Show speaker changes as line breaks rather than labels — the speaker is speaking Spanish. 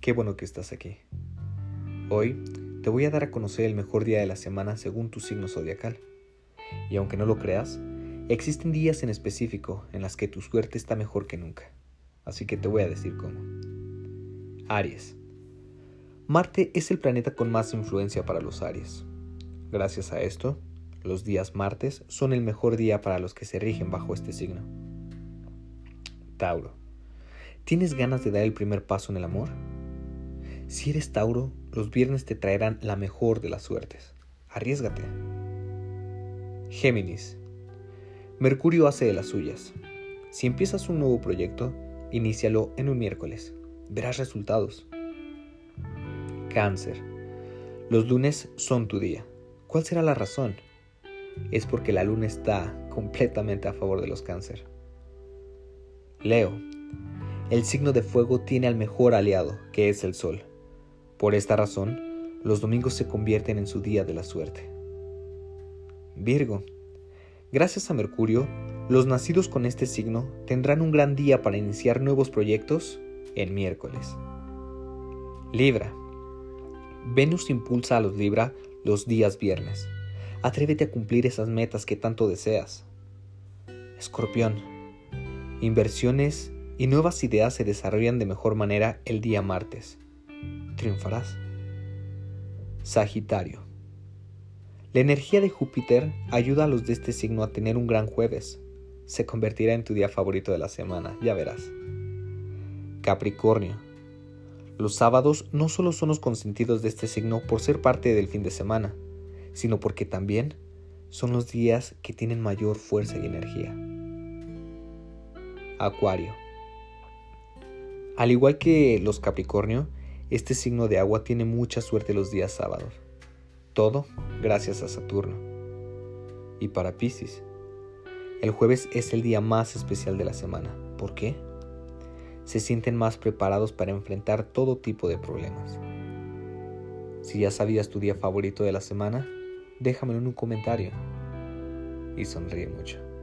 qué bueno que estás aquí. Hoy te voy a dar a conocer el mejor día de la semana según tu signo zodiacal. Y aunque no lo creas, existen días en específico en las que tu suerte está mejor que nunca. Así que te voy a decir cómo. Aries. Marte es el planeta con más influencia para los Aries. Gracias a esto, los días martes son el mejor día para los que se rigen bajo este signo. Tauro. ¿Tienes ganas de dar el primer paso en el amor? Si eres Tauro, los viernes te traerán la mejor de las suertes. Arriesgate. Géminis. Mercurio hace de las suyas. Si empiezas un nuevo proyecto, inícialo en un miércoles. Verás resultados. Cáncer. Los lunes son tu día. ¿Cuál será la razón? Es porque la luna está completamente a favor de los cáncer. Leo. El signo de fuego tiene al mejor aliado, que es el sol. Por esta razón, los domingos se convierten en su día de la suerte. Virgo. Gracias a Mercurio, los nacidos con este signo tendrán un gran día para iniciar nuevos proyectos el miércoles. Libra. Venus impulsa a los Libra los días viernes. Atrévete a cumplir esas metas que tanto deseas. Escorpión. Inversiones y nuevas ideas se desarrollan de mejor manera el día martes. Triunfarás. Sagitario. La energía de Júpiter ayuda a los de este signo a tener un gran jueves. Se convertirá en tu día favorito de la semana, ya verás. Capricornio. Los sábados no solo son los consentidos de este signo por ser parte del fin de semana, sino porque también son los días que tienen mayor fuerza y energía. Acuario. Al igual que los Capricornio, este signo de agua tiene mucha suerte los días sábados. Todo gracias a Saturno. Y para Pisces, el jueves es el día más especial de la semana. ¿Por qué? Se sienten más preparados para enfrentar todo tipo de problemas. Si ya sabías tu día favorito de la semana, déjamelo en un comentario y sonríe mucho.